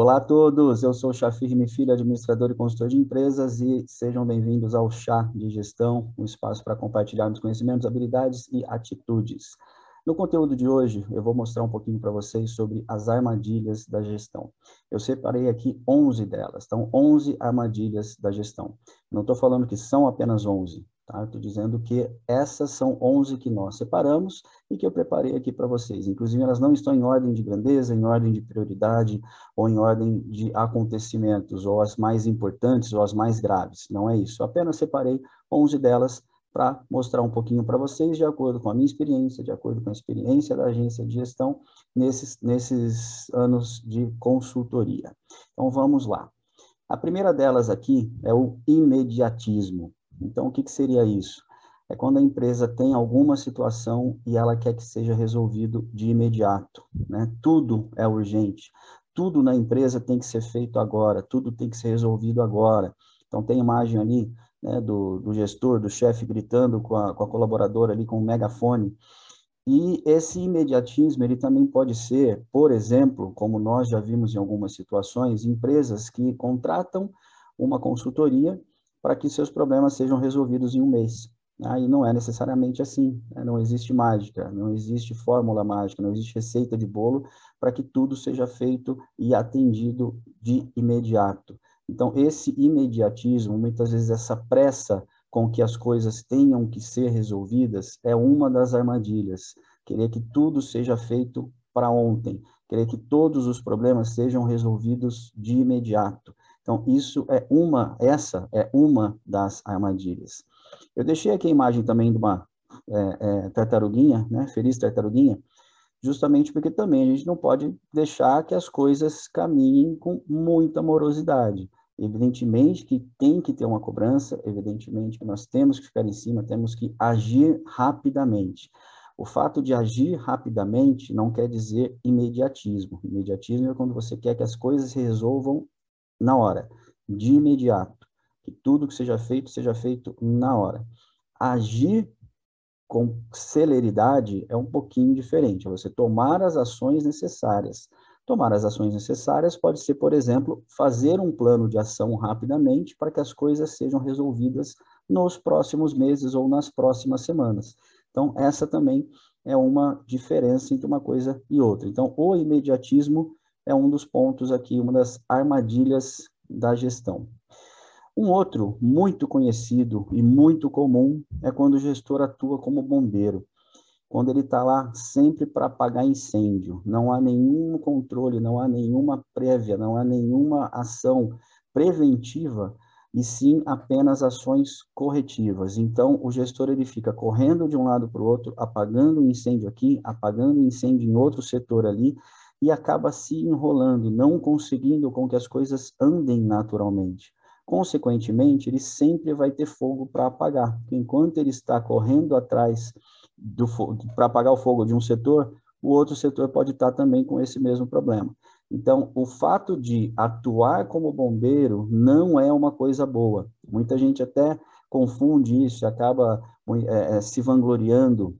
Olá a todos, eu sou Chafir Filho, administrador e consultor de empresas e sejam bem-vindos ao Chá de Gestão, um espaço para compartilharmos conhecimentos, habilidades e atitudes. No conteúdo de hoje, eu vou mostrar um pouquinho para vocês sobre as armadilhas da gestão. Eu separei aqui 11 delas, então 11 armadilhas da gestão. Não estou falando que são apenas 11, Tá? Estou dizendo que essas são 11 que nós separamos e que eu preparei aqui para vocês. Inclusive, elas não estão em ordem de grandeza, em ordem de prioridade ou em ordem de acontecimentos, ou as mais importantes ou as mais graves. Não é isso. Apenas separei 11 delas para mostrar um pouquinho para vocês, de acordo com a minha experiência, de acordo com a experiência da agência de gestão, nesses, nesses anos de consultoria. Então, vamos lá. A primeira delas aqui é o imediatismo. Então, o que, que seria isso? É quando a empresa tem alguma situação e ela quer que seja resolvido de imediato, né? Tudo é urgente, tudo na empresa tem que ser feito agora, tudo tem que ser resolvido agora. Então, tem imagem ali né, do, do gestor, do chefe gritando com a, com a colaboradora ali com o megafone. E esse imediatismo, ele também pode ser, por exemplo, como nós já vimos em algumas situações, empresas que contratam uma consultoria para que seus problemas sejam resolvidos em um mês. Aí ah, não é necessariamente assim, né? não existe mágica, não existe fórmula mágica, não existe receita de bolo para que tudo seja feito e atendido de imediato. Então, esse imediatismo, muitas vezes essa pressa com que as coisas tenham que ser resolvidas, é uma das armadilhas. Querer que tudo seja feito para ontem, querer que todos os problemas sejam resolvidos de imediato. Então, isso é uma, essa é uma das armadilhas. Eu deixei aqui a imagem também de uma é, é, tartaruguinha, né, feliz tartaruguinha, justamente porque também a gente não pode deixar que as coisas caminhem com muita morosidade. Evidentemente que tem que ter uma cobrança, evidentemente que nós temos que ficar em cima, temos que agir rapidamente. O fato de agir rapidamente não quer dizer imediatismo. Imediatismo é quando você quer que as coisas se resolvam na hora, de imediato. Que tudo que seja feito, seja feito na hora. Agir com celeridade é um pouquinho diferente, é você tomar as ações necessárias. Tomar as ações necessárias pode ser, por exemplo, fazer um plano de ação rapidamente para que as coisas sejam resolvidas nos próximos meses ou nas próximas semanas. Então, essa também é uma diferença entre uma coisa e outra. Então, o imediatismo é um dos pontos aqui, uma das armadilhas da gestão. Um outro muito conhecido e muito comum é quando o gestor atua como bombeiro, quando ele está lá sempre para apagar incêndio, não há nenhum controle, não há nenhuma prévia, não há nenhuma ação preventiva e sim apenas ações corretivas. Então, o gestor ele fica correndo de um lado para o outro, apagando o incêndio aqui, apagando o incêndio em outro setor ali, e acaba se enrolando, não conseguindo com que as coisas andem naturalmente. Consequentemente, ele sempre vai ter fogo para apagar. Enquanto ele está correndo atrás para apagar o fogo de um setor, o outro setor pode estar também com esse mesmo problema. Então, o fato de atuar como bombeiro não é uma coisa boa. Muita gente até confunde isso, acaba é, se vangloriando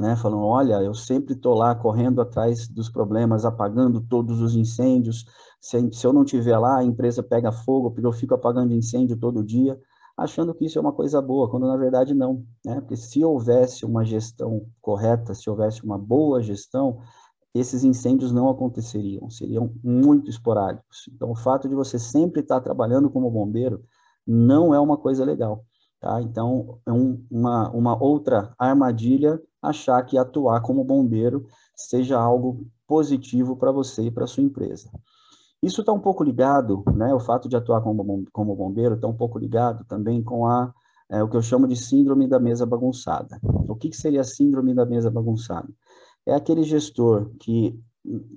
né, falando, olha, eu sempre estou lá correndo atrás dos problemas, apagando todos os incêndios, se, se eu não estiver lá, a empresa pega fogo, porque eu fico apagando incêndio todo dia, achando que isso é uma coisa boa, quando na verdade não, né, porque se houvesse uma gestão correta, se houvesse uma boa gestão, esses incêndios não aconteceriam, seriam muito esporádicos. Então, o fato de você sempre estar trabalhando como bombeiro não é uma coisa legal. Tá? Então, é um, uma, uma outra armadilha achar que atuar como bombeiro seja algo positivo para você e para sua empresa. Isso está um pouco ligado, né, o fato de atuar como, como bombeiro está um pouco ligado também com a, é, o que eu chamo de síndrome da mesa bagunçada. O que, que seria a síndrome da mesa bagunçada? É aquele gestor que,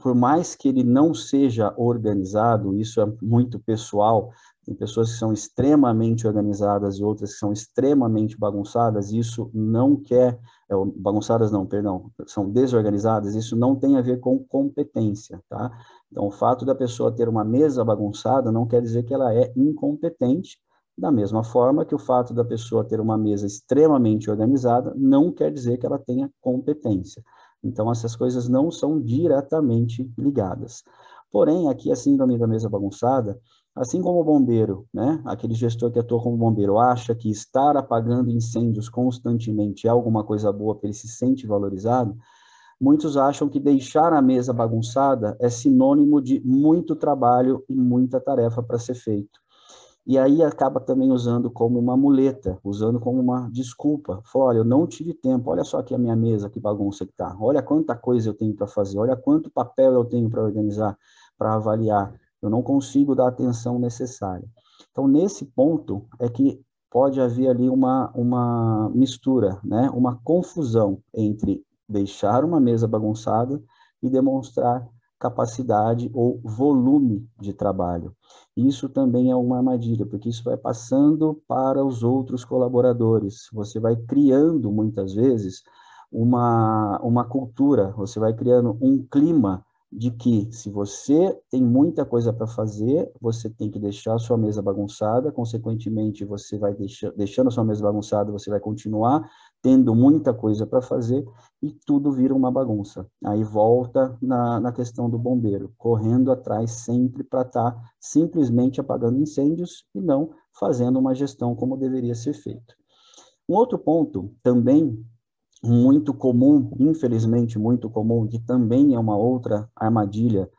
por mais que ele não seja organizado, isso é muito pessoal, tem pessoas que são extremamente organizadas e outras que são extremamente bagunçadas, isso não quer, é, bagunçadas não, perdão, são desorganizadas, isso não tem a ver com competência, tá? Então, o fato da pessoa ter uma mesa bagunçada não quer dizer que ela é incompetente, da mesma forma que o fato da pessoa ter uma mesa extremamente organizada não quer dizer que ela tenha competência. Então, essas coisas não são diretamente ligadas. Porém, aqui a síndrome da mesa bagunçada, assim como o bombeiro, né, aquele gestor que atua como bombeiro, acha que estar apagando incêndios constantemente é alguma coisa boa, porque ele se sente valorizado, muitos acham que deixar a mesa bagunçada é sinônimo de muito trabalho e muita tarefa para ser feito. E aí acaba também usando como uma muleta, usando como uma desculpa. Fala, olha, eu não tive tempo, olha só aqui a minha mesa, que bagunça que tá. Olha quanta coisa eu tenho para fazer, olha quanto papel eu tenho para organizar, para avaliar. Eu não consigo dar a atenção necessária. Então, nesse ponto é que pode haver ali uma, uma mistura, né? uma confusão entre deixar uma mesa bagunçada e demonstrar capacidade ou volume de trabalho. Isso também é uma armadilha, porque isso vai passando para os outros colaboradores. Você vai criando, muitas vezes, uma, uma cultura, você vai criando um clima de que se você tem muita coisa para fazer, você tem que deixar a sua mesa bagunçada, consequentemente você vai deixar, deixando a sua mesa bagunçada, você vai continuar tendo muita coisa para fazer e tudo vira uma bagunça. Aí volta na, na questão do bombeiro, correndo atrás sempre para estar tá simplesmente apagando incêndios e não fazendo uma gestão como deveria ser feito. Um outro ponto também muito comum, infelizmente muito comum, que também é uma outra armadilha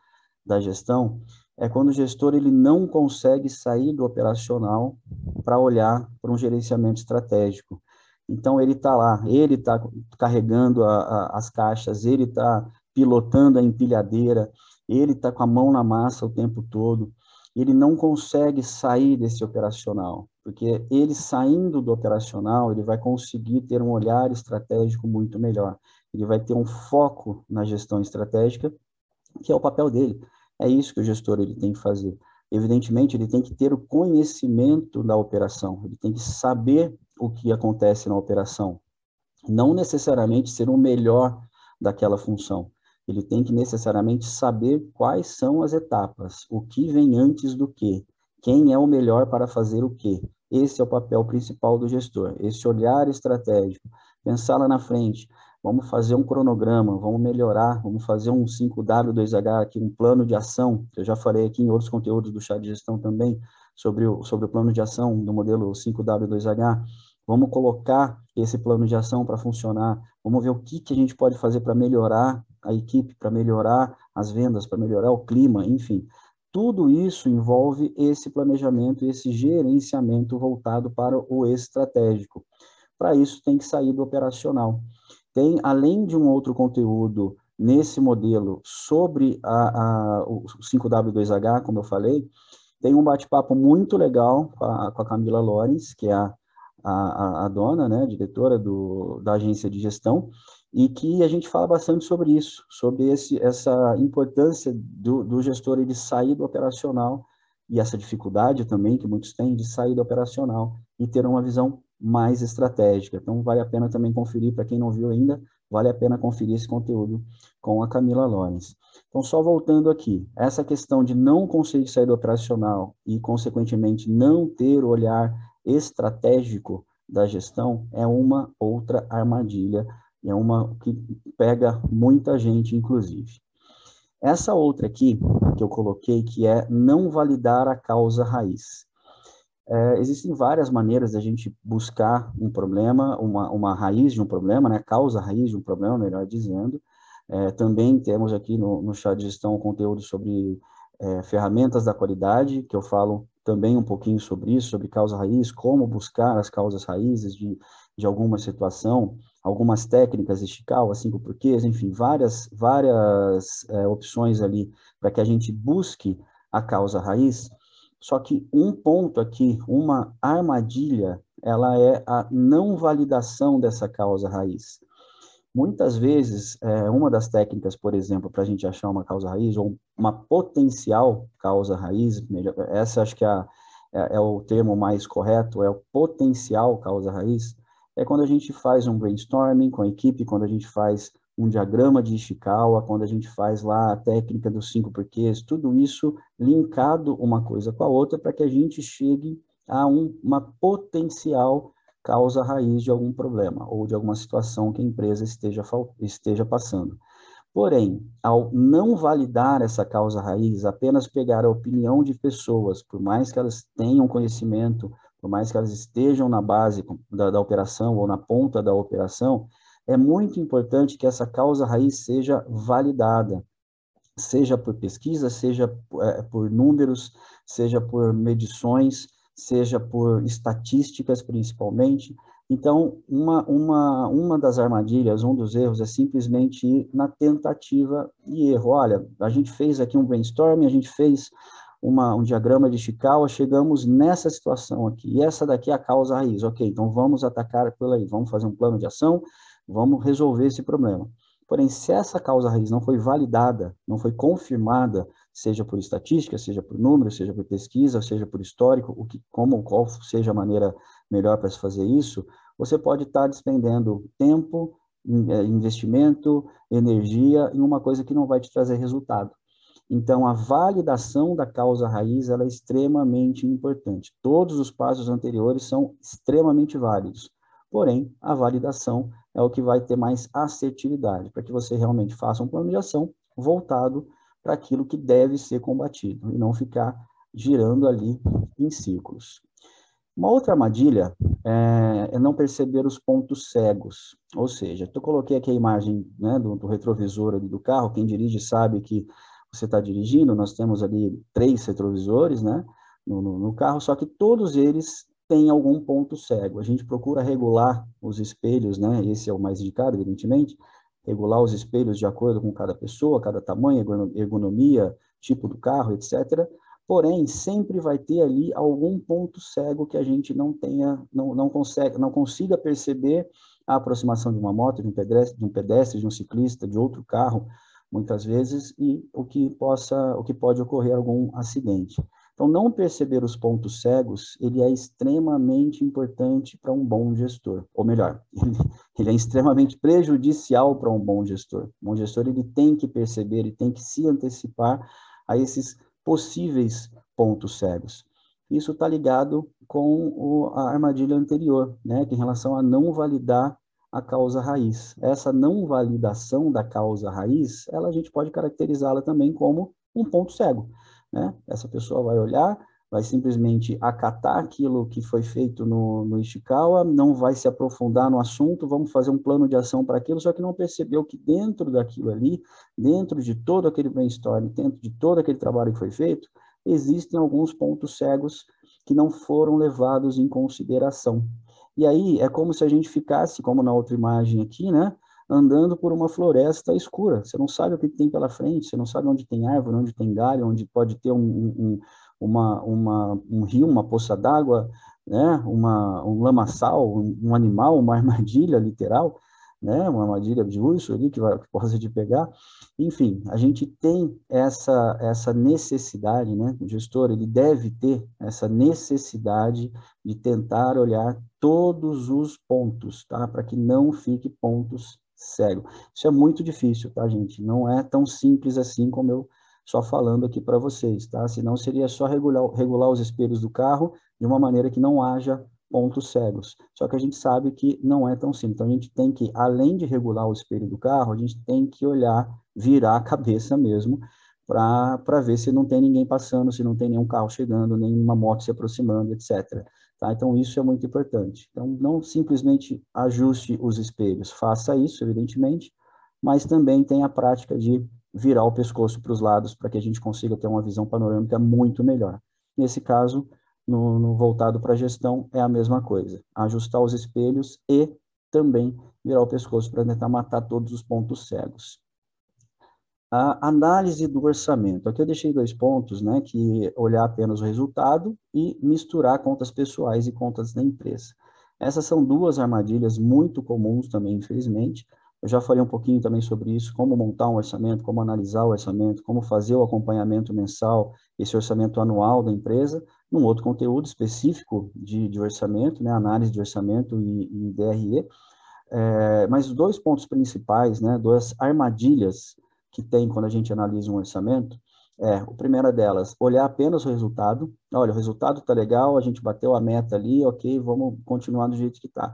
da gestão, é quando o gestor ele não consegue sair do operacional para olhar para um gerenciamento estratégico. Então ele está lá, ele está carregando a, a, as caixas, ele está pilotando a empilhadeira, ele está com a mão na massa o tempo todo, ele não consegue sair desse operacional, porque ele saindo do operacional, ele vai conseguir ter um olhar estratégico muito melhor. Ele vai ter um foco na gestão estratégica, que é o papel dele. É isso que o gestor ele tem que fazer. Evidentemente, ele tem que ter o conhecimento da operação, ele tem que saber o que acontece na operação, não necessariamente ser o melhor daquela função, ele tem que necessariamente saber quais são as etapas, o que vem antes do que, quem é o melhor para fazer o que. Esse é o papel principal do gestor, esse olhar estratégico, pensar lá na frente, vamos fazer um cronograma, vamos melhorar, vamos fazer um 5W2H aqui, um plano de ação, eu já falei aqui em outros conteúdos do chá de gestão também, sobre o, sobre o plano de ação do modelo 5W2H, vamos colocar esse plano de ação para funcionar, vamos ver o que, que a gente pode fazer para melhorar a equipe, para melhorar as vendas, para melhorar o clima, enfim. Tudo isso envolve esse planejamento, esse gerenciamento voltado para o estratégico. Para isso, tem que sair do operacional. Tem, além de um outro conteúdo nesse modelo sobre a, a, o 5W2H, como eu falei, tem um bate-papo muito legal com a, com a Camila Lorenz, que é a, a, a, dona, né, diretora do, da agência de gestão, e que a gente fala bastante sobre isso, sobre esse, essa importância do, do gestor ele sair do operacional e essa dificuldade também que muitos têm de sair do operacional e ter uma visão mais estratégica. Então, vale a pena também conferir, para quem não viu ainda, vale a pena conferir esse conteúdo com a Camila Lorenz. Então, só voltando aqui, essa questão de não conseguir sair do operacional e, consequentemente, não ter o olhar estratégico da gestão é uma outra armadilha é uma que pega muita gente, inclusive. Essa outra aqui, que eu coloquei, que é não validar a causa raiz. É, existem várias maneiras da gente buscar um problema, uma, uma raiz de um problema, né? causa raiz de um problema, melhor dizendo. É, também temos aqui no, no chá de gestão conteúdo sobre é, ferramentas da qualidade, que eu falo também um pouquinho sobre isso, sobre causa raiz, como buscar as causas raízes de, de alguma situação, algumas técnicas de Chicago, cinco porquês, enfim, várias, várias é, opções ali para que a gente busque a causa raiz. Só que um ponto aqui, uma armadilha, ela é a não validação dessa causa raiz. Muitas vezes, é, uma das técnicas, por exemplo, para a gente achar uma causa raiz, ou uma potencial causa raiz, melhor, essa acho que é, a, é, é o termo mais correto, é o potencial causa raiz, é quando a gente faz um brainstorming com a equipe, quando a gente faz um diagrama de Ishikawa, quando a gente faz lá a técnica dos cinco porquês, tudo isso linkado uma coisa com a outra para que a gente chegue a um, uma potencial causa raiz de algum problema ou de alguma situação que a empresa esteja, esteja passando. Porém, ao não validar essa causa raiz, apenas pegar a opinião de pessoas, por mais que elas tenham conhecimento, por mais que elas estejam na base da, da operação ou na ponta da operação, é muito importante que essa causa raiz seja validada, seja por pesquisa, seja é, por números, seja por medições, seja por estatísticas principalmente. Então, uma, uma, uma das armadilhas, um dos erros é simplesmente ir na tentativa e erro. Olha, a gente fez aqui um brainstorming, a gente fez uma, um diagrama de Chikawa, chegamos nessa situação aqui, e essa daqui é a causa raiz. Ok, então vamos atacar por aí, vamos fazer um plano de ação, vamos resolver esse problema. Porém, se essa causa raiz não foi validada, não foi confirmada, seja por estatística, seja por número, seja por pesquisa, seja por histórico, o que, como, qual seja a maneira melhor para se fazer isso, você pode estar despendendo tempo, é, investimento, energia em uma coisa que não vai te trazer resultado. Então, a validação da causa raiz é extremamente importante. Todos os passos anteriores são extremamente válidos. Porém, a validação é o que vai ter mais assertividade, para que você realmente faça um plano de ação voltado para aquilo que deve ser combatido e não ficar girando ali em círculos. Uma outra armadilha é, é não perceber os pontos cegos, ou seja, eu coloquei aqui a imagem né, do, do retrovisor do carro, quem dirige sabe que você está dirigindo, nós temos ali três retrovisores né, no, no, no carro, só que todos eles tem algum ponto cego. A gente procura regular os espelhos, né? Esse é o mais indicado, evidentemente, regular os espelhos de acordo com cada pessoa, cada tamanho, ergonomia, tipo do carro, etc. Porém, sempre vai ter ali algum ponto cego que a gente não tenha, não, não consegue, não consiga perceber a aproximação de uma moto, de um pedestre, de um pedestre, de um ciclista, de outro carro, muitas vezes, e o que possa, o que pode ocorrer algum acidente. Então, não perceber os pontos cegos, ele é extremamente importante para um bom gestor. Ou melhor, ele, é extremamente prejudicial para um bom gestor. Um bom gestor, ele tem que perceber, ele tem que se antecipar a esses possíveis pontos cegos. Isso está ligado com o, a armadilha anterior, né, que em relação a não validar a causa raiz. Essa não validação da causa raiz, ela a gente pode caracterizá-la também como um ponto cego. Né? Essa pessoa vai olhar, vai simplesmente acatar aquilo que foi feito no, no Ishikawa, não vai se aprofundar no assunto, vamos fazer um plano de ação para aquilo, só que não percebeu que dentro daquilo ali, dentro de todo aquele brainstorm, dentro de todo aquele trabalho que foi feito, existem alguns pontos cegos que não foram levados em consideração. E aí é como se a gente ficasse, como na outra imagem aqui, né? andando por uma floresta escura. Você não sabe o que tem pela frente, você não sabe onde tem árvore, onde tem galho, onde pode ter um, um, uma, uma, um rio, uma poça d'água, né? uma, um lamaçal, um, um animal, uma armadilha literal, né? uma armadilha de urso ali que, vai, que possa te pegar. Enfim, a gente tem essa, essa necessidade, né? o gestor ele deve ter essa necessidade de tentar olhar todos os pontos, tá? para que não fique pontos cego. Isso é muito difícil, tá, gente? Não é tão simples assim como eu só falando aqui para vocês, tá? Senão seria só regular, regular os espelhos do carro de uma maneira que não haja pontos cegos. Só que a gente sabe que não é tão simples. Então a gente tem que, além de regular o espelho do carro, a gente tem que olhar, virar a cabeça mesmo, para ver se não tem ninguém passando, se não tem nenhum carro chegando, nenhuma moto se aproximando, etc. Tá? Então, isso é muito importante. Então, não simplesmente ajuste os espelhos, faça isso, evidentemente, mas também tenha a prática de virar o pescoço para os lados para que a gente consiga ter uma visão panorâmica muito melhor. Nesse caso, no, no voltado para a gestão, é a mesma coisa. Ajustar os espelhos e também virar o pescoço para tentar matar todos os pontos cegos. A análise do orçamento. Aqui eu deixei dois pontos, né, que olhar apenas o resultado e misturar contas pessoais e contas da empresa. Essas são duas armadilhas muito comuns também, infelizmente. Eu já falei um pouquinho também sobre isso, como montar um orçamento, como analisar o orçamento, como fazer o acompanhamento mensal, esse orçamento anual da empresa, num outro conteúdo específico de, de orçamento, né, análise de orçamento e, e DRE. É, mas os dois pontos principais, né, duas armadilhas que tem quando a gente analisa um orçamento é, a primeira delas, olhar apenas o resultado. Olha, o resultado está legal, a gente bateu a meta ali, ok, vamos continuar do jeito que está.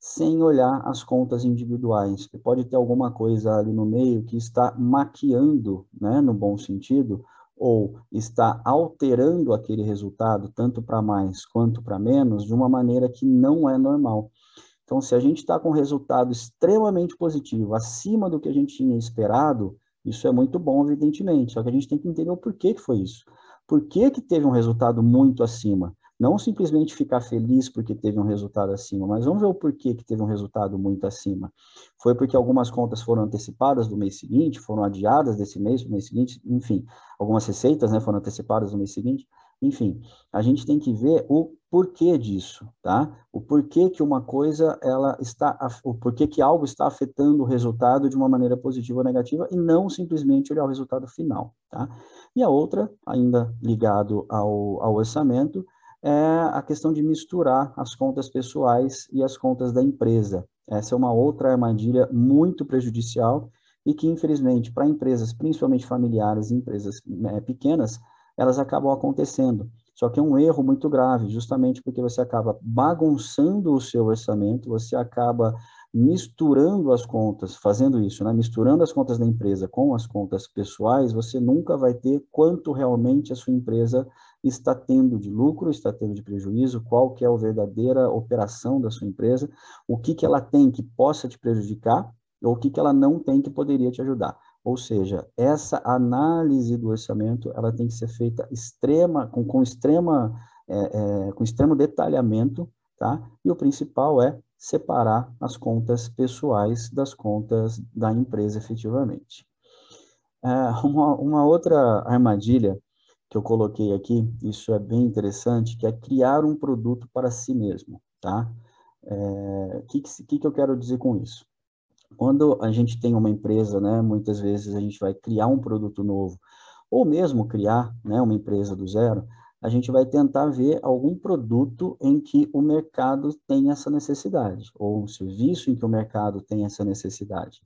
sem olhar as contas individuais. Pode ter alguma coisa ali no meio que está maquiando, né, no bom sentido, ou está alterando aquele resultado, tanto para mais quanto para menos, de uma maneira que não é normal. Então, se a gente está com um resultado extremamente positivo, acima do que a gente tinha esperado, isso é muito bom, evidentemente. Só que a gente tem que entender o porquê que foi isso. Por que, que teve um resultado muito acima? Não simplesmente ficar feliz porque teve um resultado acima, mas vamos ver o porquê que teve um resultado muito acima. Foi porque algumas contas foram antecipadas do mês seguinte, foram adiadas desse mês para o mês seguinte, enfim, algumas receitas né, foram antecipadas do mês seguinte. Enfim, a gente tem que ver o porquê disso, tá? O porquê que uma coisa, ela está, o porquê que algo está afetando o resultado de uma maneira positiva ou negativa e não simplesmente olhar o resultado final, tá? E a outra, ainda ligado ao, ao orçamento, é a questão de misturar as contas pessoais e as contas da empresa. Essa é uma outra armadilha muito prejudicial e que, infelizmente, para empresas, principalmente familiares e empresas né, pequenas, elas acabam acontecendo. Só que é um erro muito grave, justamente porque você acaba bagunçando o seu orçamento, você acaba misturando as contas, fazendo isso, né? misturando as contas da empresa com as contas pessoais, você nunca vai ter quanto realmente a sua empresa está tendo de lucro, está tendo de prejuízo, qual que é a verdadeira operação da sua empresa, o que, que ela tem que possa te prejudicar, ou o que, que ela não tem que poderia te ajudar. Ou seja, essa análise do orçamento, ela tem que ser feita extrema, com, com extrema, é, é, com extremo detalhamento, tá? E o principal é separar as contas pessoais das contas da empresa efetivamente. É, uma, uma outra armadilha que eu coloquei aqui, isso é bem interessante, que é criar um produto para si mesmo, tá? O é, que, que, que eu quero dizer com isso? Quando a gente tem uma empresa, né, muitas vezes a gente vai criar um produto novo, ou mesmo criar né, uma empresa do zero, a gente vai tentar ver algum produto em que o mercado tem essa necessidade, ou um serviço em que o mercado tem essa necessidade.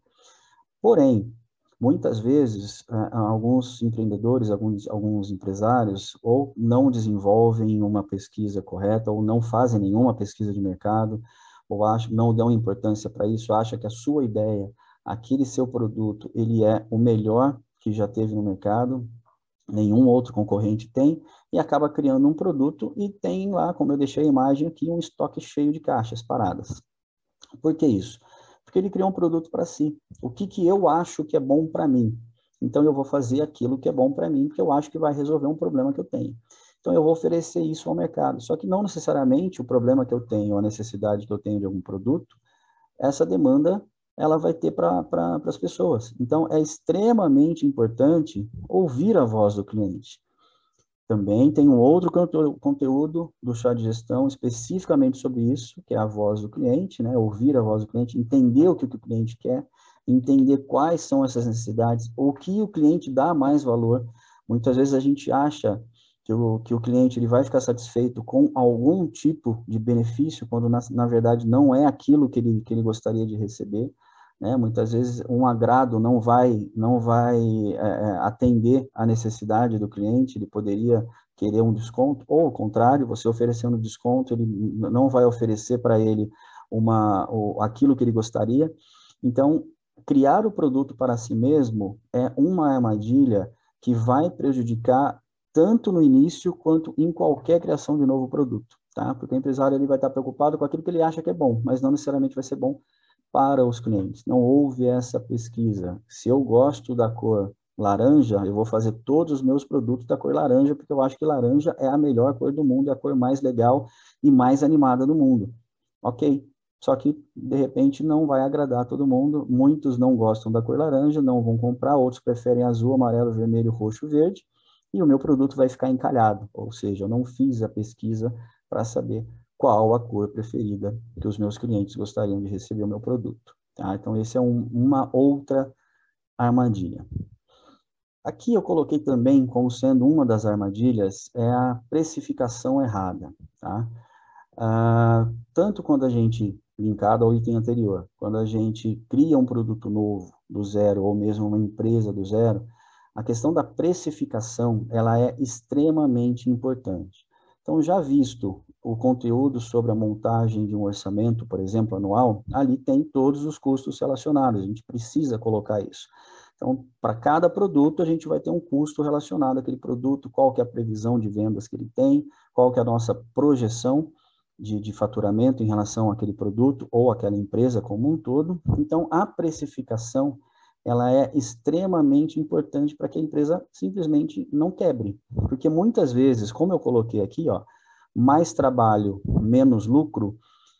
Porém, muitas vezes, alguns empreendedores, alguns, alguns empresários, ou não desenvolvem uma pesquisa correta, ou não fazem nenhuma pesquisa de mercado, ou acham, não dão importância para isso, acha que a sua ideia, aquele seu produto, ele é o melhor que já teve no mercado, nenhum outro concorrente tem, e acaba criando um produto e tem lá, como eu deixei a imagem aqui, um estoque cheio de caixas paradas. Por que isso? Porque ele criou um produto para si. O que, que eu acho que é bom para mim? Então eu vou fazer aquilo que é bom para mim, porque eu acho que vai resolver um problema que eu tenho. Então eu vou oferecer isso ao mercado. Só que não necessariamente o problema que eu tenho, a necessidade que eu tenho de algum produto, essa demanda ela vai ter para pra, as pessoas. Então, é extremamente importante ouvir a voz do cliente. Também tem um outro conteúdo do chá de gestão especificamente sobre isso, que é a voz do cliente, né? Ouvir a voz do cliente, entender o que o cliente quer, entender quais são essas necessidades, o que o cliente dá mais valor. Muitas vezes a gente acha que o, que o cliente ele vai ficar satisfeito com algum tipo de benefício, quando na, na verdade não é aquilo que ele, que ele gostaria de receber. Né? Muitas vezes um agrado não vai, não vai é, atender a necessidade do cliente, ele poderia querer um desconto, ou ao contrário, você oferecendo desconto, ele não vai oferecer para ele uma, o, aquilo que ele gostaria. Então, criar o produto para si mesmo é uma armadilha que vai prejudicar tanto no início quanto em qualquer criação de novo produto, tá? Porque o empresário ele vai estar preocupado com aquilo que ele acha que é bom, mas não necessariamente vai ser bom para os clientes. Não houve essa pesquisa. Se eu gosto da cor laranja, eu vou fazer todos os meus produtos da cor laranja, porque eu acho que laranja é a melhor cor do mundo, é a cor mais legal e mais animada do mundo. Ok, só que, de repente, não vai agradar todo mundo. Muitos não gostam da cor laranja, não vão comprar, outros preferem azul, amarelo, vermelho, roxo, verde e o meu produto vai ficar encalhado, ou seja, eu não fiz a pesquisa para saber qual a cor preferida que os meus clientes gostariam de receber o meu produto. Tá? Então, esse é um, uma outra armadilha. Aqui eu coloquei também como sendo uma das armadilhas é a precificação errada. Tá? Ah, tanto quando a gente, linkado ao item anterior, quando a gente cria um produto novo do zero, ou mesmo uma empresa do zero, a questão da precificação, ela é extremamente importante. Então, já visto o conteúdo sobre a montagem de um orçamento, por exemplo, anual, ali tem todos os custos relacionados, a gente precisa colocar isso. Então, para cada produto, a gente vai ter um custo relacionado àquele produto, qual que é a previsão de vendas que ele tem, qual que é a nossa projeção de, de faturamento em relação àquele produto ou àquela empresa como um todo. Então, a precificação, ela é extremamente importante para que a empresa simplesmente não quebre. Porque muitas vezes, como eu coloquei aqui, ó, mais trabalho, menos lucro,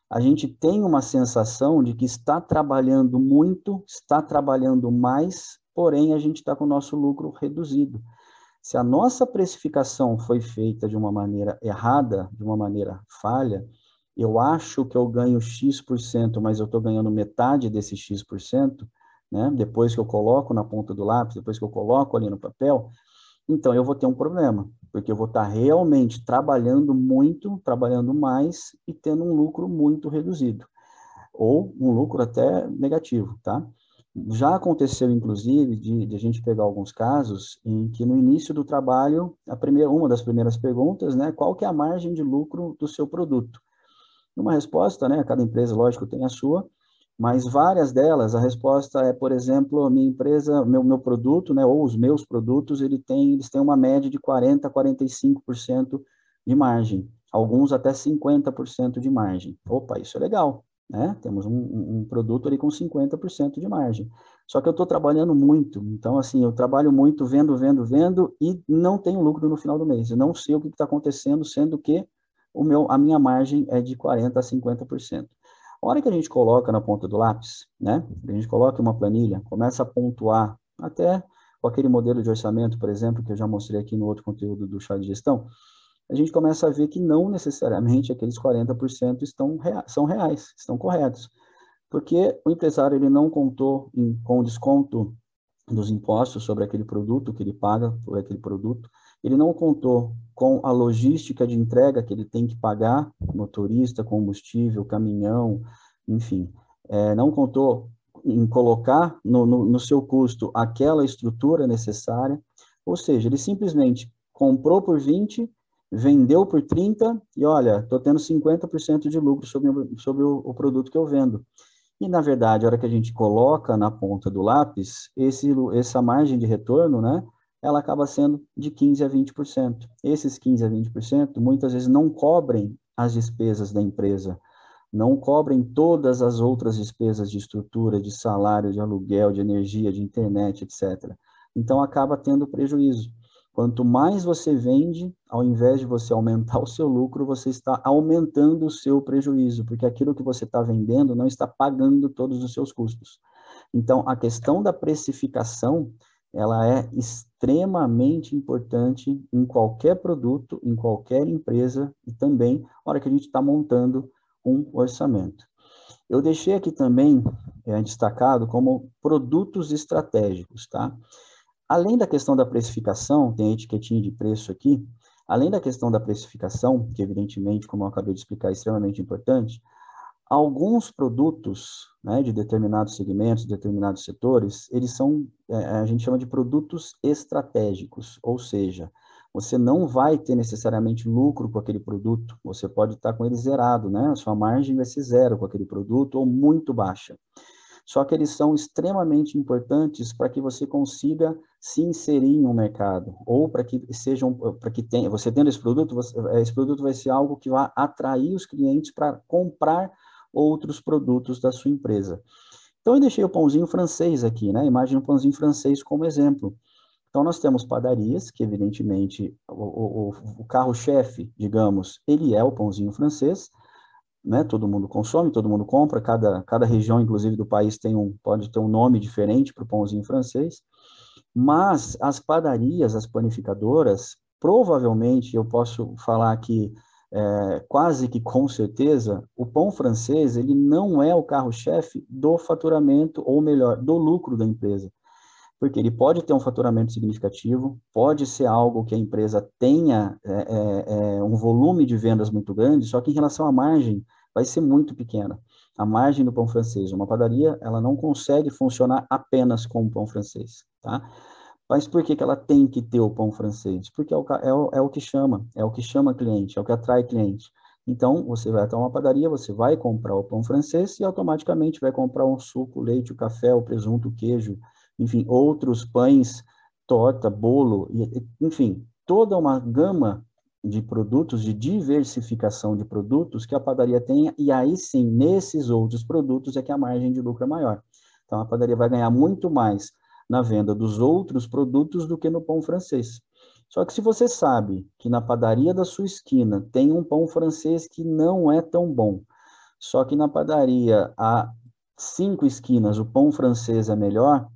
a gente tem uma sensação de que está trabalhando muito, está trabalhando mais, porém a gente está com o nosso lucro reduzido. Se a nossa precificação foi feita de uma maneira errada, de uma maneira falha, eu acho que eu ganho X%, mas eu estou ganhando metade desse X%, né? depois que eu coloco na ponta do lápis, depois que eu coloco ali no papel, então eu vou ter um problema, porque eu vou estar realmente trabalhando muito, trabalhando mais e tendo um lucro muito reduzido, ou um lucro até negativo, tá? Já aconteceu, inclusive, de, de, a gente pegar alguns casos em que no início do trabalho, a primeira, uma das primeiras perguntas, né, qual que é a margem de lucro do seu produto? Uma resposta, né, cada empresa, lógico, tem a sua, mas várias delas, a resposta é, por exemplo, minha empresa, meu, meu produto, né, ou os meus produtos, ele tem, eles têm uma média de 40% a 45% de margem, alguns até 50% de margem. Opa, isso é legal, né? Temos um, um produto ali com 50% de margem. Só que eu estou trabalhando muito, então assim, eu trabalho muito vendo, vendo, vendo e não tenho lucro no final do mês. Eu não sei o que está acontecendo, sendo que o meu, a minha margem é de 40% a 50%. A hora que a gente coloca na ponta do lápis, né? A gente coloca uma planilha, começa a pontuar, até com aquele modelo de orçamento, por exemplo, que eu já mostrei aqui no outro conteúdo do chá de gestão, a gente começa a ver que não necessariamente aqueles 40% estão rea são reais, estão corretos. Porque o empresário ele não contou em, com desconto dos impostos sobre aquele produto que ele paga por aquele produto, ele não contou com a logística de entrega que ele tem que pagar, motorista, combustível, caminhão, enfim, é, não contou em colocar no, no, no seu custo aquela estrutura necessária, ou seja, ele simplesmente comprou por 20 vendeu por 30 e olha, estou tendo 50% de lucro sobre, sobre o, o, produto que eu vendo. E, na verdade, a hora que a gente coloca na ponta do lápis, esse, essa margem de retorno, né, ela acaba sendo de 15% a 20%. Esses 15% a 20% muitas vezes não cobrem as despesas da empresa, não cobrem todas as outras despesas de estrutura, de salário, de aluguel, de energia, de internet, etc. Então, acaba tendo prejuízo. Quanto mais você vende, ao invés de você aumentar o seu lucro, você está aumentando o seu prejuízo, porque aquilo que você está vendendo não está pagando todos os seus custos. Então, a questão da precificação, ela é extremamente importante em qualquer produto, em qualquer empresa e também na hora que a gente está montando um orçamento. Eu deixei aqui também é, destacado como produtos estratégicos, tá? Além da questão da precificação, tem a etiquetinha de preço aqui, além da questão da precificação, que evidentemente, como eu acabei de explicar, é extremamente importante, alguns produtos né, de determinados segmentos, determinados setores, eles são, é, a gente chama de produtos estratégicos, ou seja, você não vai ter necessariamente lucro com aquele produto, você pode estar com ele zerado, né? A sua margem vai ser zero com aquele produto ou muito baixa. Só que eles são extremamente importantes para que você consiga se inserir em um mercado, ou para que sejam, para que tenha, você tendo esse produto, você, esse produto vai ser algo que vai atrair os clientes para comprar outros produtos da sua empresa. Então, eu deixei o pãozinho francês aqui, né? Imagina o pãozinho francês como exemplo. Então, nós temos padarias, que evidentemente o, o, o carro-chefe, digamos, ele é o pãozinho francês, né? Todo mundo consome, todo mundo compra, cada, cada região, inclusive, do país tem um, pode ter um nome diferente para o pãozinho francês, mas as padarias, as panificadoras, provavelmente, eu posso falar que é, quase que com certeza, o pão francês, ele não é o carro-chefe do faturamento, ou melhor, do lucro da empresa porque ele pode ter um faturamento significativo, pode ser algo que a empresa tenha é, é, é, um volume de vendas muito grande, só que em relação à margem, vai ser muito pequena. A margem do pão francês, uma padaria, ela não consegue funcionar apenas com o pão francês, tá? Mas por que, que ela tem que ter o pão francês? Porque é o, é, o, é o que chama, é o que chama cliente, é o que atrai cliente. Então, você vai até uma padaria, você vai comprar o pão francês e automaticamente vai comprar um suco, leite, o café, o presunto, o queijo, enfim, outros pães, torta, bolo, enfim, toda uma gama de produtos, de diversificação de produtos que a padaria tenha, e aí sim, nesses outros produtos é que a margem de lucro é maior. Então, a padaria vai ganhar muito mais na venda dos outros produtos do que no pão francês. Só que se você sabe que na padaria da sua esquina tem um pão francês que não é tão bom, só que na padaria a cinco esquinas o pão francês é melhor,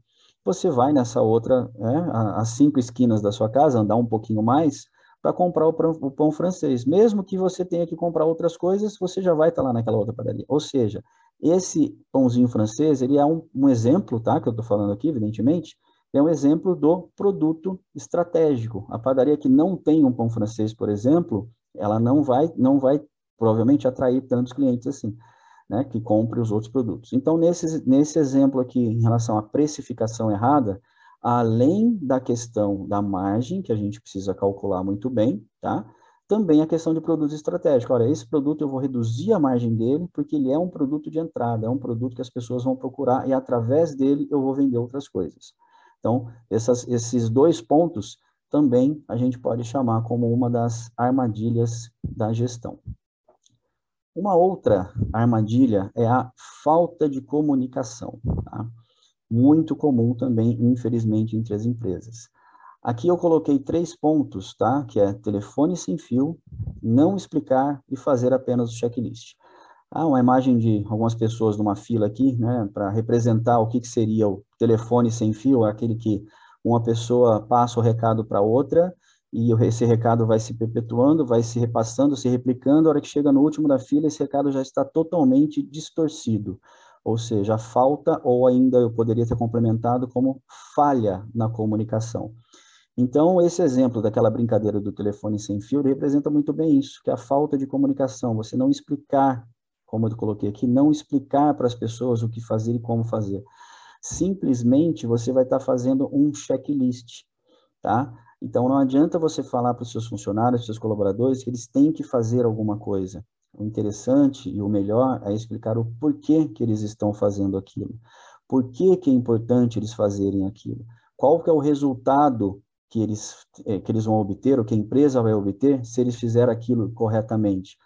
você vai nessa outra, né, as cinco esquinas da sua casa, andar um pouquinho mais, para comprar o pão, o pão, francês. Mesmo que você tenha que comprar outras coisas, você já vai estar tá lá naquela outra padaria. Ou seja, esse pãozinho francês, ele é um, um exemplo, tá, que eu estou falando aqui, evidentemente, é um exemplo do produto estratégico. A padaria que não tem um pão francês, por exemplo, ela não vai, não vai provavelmente atrair tantos clientes assim, né, que compre os outros produtos. Então, nesse, nesse exemplo aqui, em relação à precificação errada, além da questão da margem, que a gente precisa calcular muito bem, tá? Também a questão de produto estratégico. Olha, esse produto eu vou reduzir a margem dele, porque ele é um produto de entrada, é um produto que as pessoas vão procurar e através dele eu vou vender outras coisas. Então, essas, esses dois pontos também a gente pode chamar como uma das armadilhas da gestão. Uma outra armadilha é a falta de comunicação, tá? Muito comum também, infelizmente, entre as empresas. Aqui eu coloquei três pontos, tá? Que é telefone sem fio, não explicar e fazer apenas o checklist. Ah, uma imagem de algumas pessoas numa fila aqui, né, para representar o que, que seria o telefone sem fio, aquele que uma pessoa passa o recado para outra e esse recado vai se perpetuando, vai se repassando, se replicando, a hora que chega no último da fila, esse recado já está totalmente distorcido, ou seja, falta ou ainda eu poderia ter complementado como falha na comunicação. Então, esse exemplo daquela brincadeira do telefone sem fio representa muito bem isso, que a falta de comunicação, você não explicar como eu coloquei aqui, não explicar para as pessoas o que fazer e como fazer. Simplesmente você vai estar tá fazendo um checklist, tá? Então não adianta você falar para os seus funcionários, para os seus colaboradores que eles têm que fazer alguma coisa. O interessante e o melhor é explicar o porquê que eles estão fazendo aquilo. Por que, que é importante eles fazerem aquilo? Qual que é o resultado que eles, eh, que eles vão obter, ou que a empresa vai obter, se eles fizerem aquilo corretamente?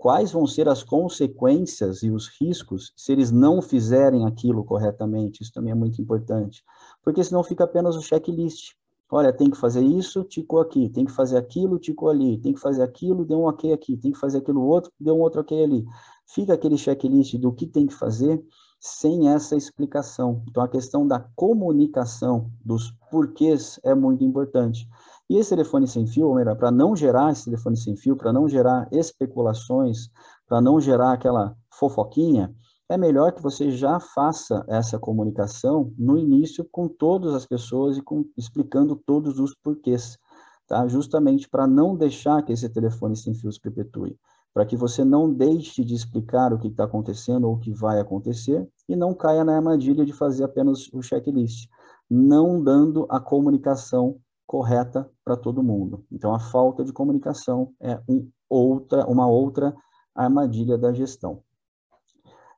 quais vão ser as consequências e os riscos se eles não fizerem aquilo corretamente. Isso também é muito importante, porque senão fica apenas o checklist. Olha, tem que fazer isso, ticou aqui, tem que fazer aquilo, ticou ali, tem que fazer aquilo, deu um ok aqui, tem que fazer aquilo outro, deu um outro ok ali. Fica aquele checklist do que tem que fazer sem essa explicação. Então, a questão da comunicação dos porquês é muito importante. E esse telefone sem fio, para não gerar esse telefone sem fio, para não gerar especulações, para não gerar aquela fofoquinha, é melhor que você já faça essa comunicação no início com todas as pessoas e com, explicando todos os porquês, tá? Justamente para não deixar que esse telefone sem fio se perpetue, para que você não deixe de explicar o que está acontecendo ou o que vai acontecer e não caia na armadilha de fazer apenas o checklist, não dando a comunicação correta para todo mundo. Então, a falta de comunicação é um outra, uma outra armadilha da gestão.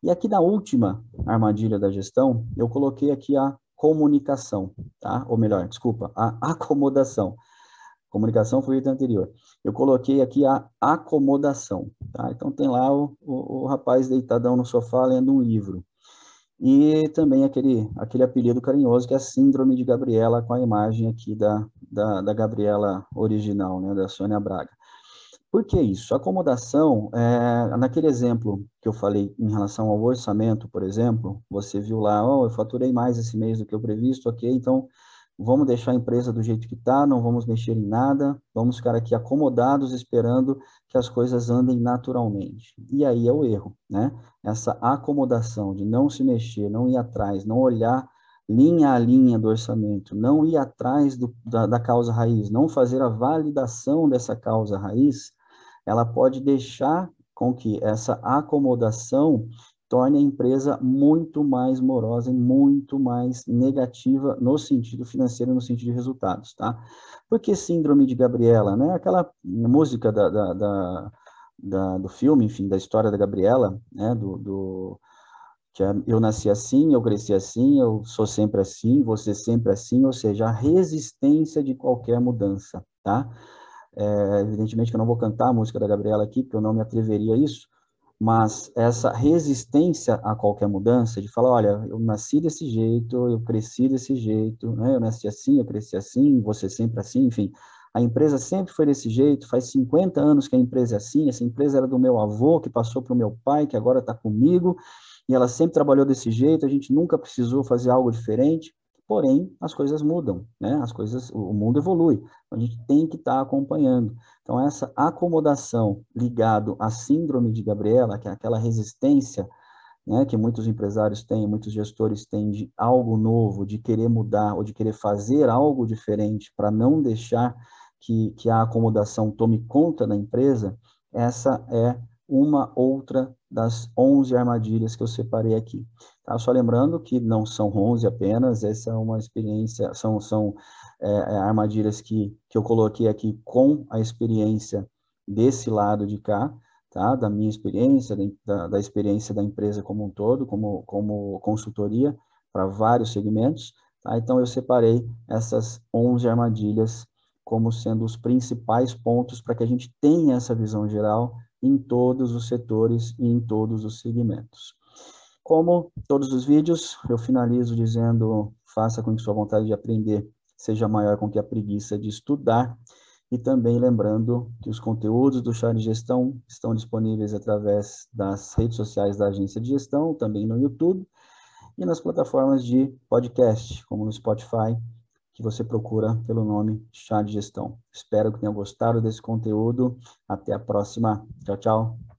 E aqui na última armadilha da gestão, eu coloquei aqui a comunicação, tá? Ou melhor, desculpa, a acomodação. Comunicação foi o item anterior. Eu coloquei aqui a acomodação, tá? Então tem lá o, o, o rapaz deitadão no sofá lendo um livro e também aquele, aquele apelido carinhoso que é a Síndrome de Gabriela, com a imagem aqui da, da, da Gabriela original, né, da Sônia Braga. Por que isso? Acomodação, é, naquele exemplo que eu falei em relação ao orçamento, por exemplo, você viu lá, oh, eu faturei mais esse mês do que o previsto, ok, então vamos deixar a empresa do jeito que está, não vamos mexer em nada, vamos ficar aqui acomodados esperando que as coisas andem naturalmente. E aí é o erro, né? Essa acomodação de não se mexer, não ir atrás, não olhar linha a linha do orçamento, não ir atrás do, da, da causa raiz, não fazer a validação dessa causa raiz, ela pode deixar com que essa acomodação torne a empresa muito mais morosa e muito mais negativa no sentido financeiro, no sentido de resultados, tá? Por que síndrome de Gabriela, né? Aquela música da, da, da da, do filme, enfim, da história da Gabriela, né, do, do que é, eu nasci assim, eu cresci assim, eu sou sempre assim, você sempre assim, ou seja, a resistência de qualquer mudança, tá? É, evidentemente que eu não vou cantar a música da Gabriela aqui, porque eu não me atreveria a isso, mas essa resistência a qualquer mudança, de falar, olha, eu nasci desse jeito, eu cresci desse jeito, né? eu nasci assim, eu cresci assim, você sempre assim, enfim, a empresa sempre foi desse jeito, faz 50 anos que a empresa é assim, essa empresa era do meu avô, que passou para o meu pai, que agora está comigo, e ela sempre trabalhou desse jeito, a gente nunca precisou fazer algo diferente, porém, as coisas mudam, né? As coisas, o mundo evolui, a gente tem que estar tá acompanhando. Então, essa acomodação ligado à síndrome de Gabriela, que é aquela resistência né, que muitos empresários têm, muitos gestores têm de algo novo, de querer mudar ou de querer fazer algo diferente para não deixar que, que a acomodação tome conta da empresa, essa é uma outra das 11 armadilhas que eu separei aqui. Tá? Só lembrando que não são 11 apenas, essa é uma experiência, são, são é, é, armadilhas que, que eu coloquei aqui com a experiência desse lado de cá, tá? da minha experiência, da, da experiência da empresa como um todo, como, como consultoria para vários segmentos. Tá? Então, eu separei essas 11 armadilhas como sendo os principais pontos para que a gente tenha essa visão geral em todos os setores e em todos os segmentos. Como todos os vídeos, eu finalizo dizendo, faça com que sua vontade de aprender seja maior com que a preguiça de estudar, e também lembrando que os conteúdos do Chá de Gestão estão disponíveis através das redes sociais da Agência de Gestão, também no YouTube, e nas plataformas de podcast, como no Spotify que você procura pelo nome Chá de Gestão. Espero que tenha gostado desse conteúdo. Até a próxima. Tchau, tchau.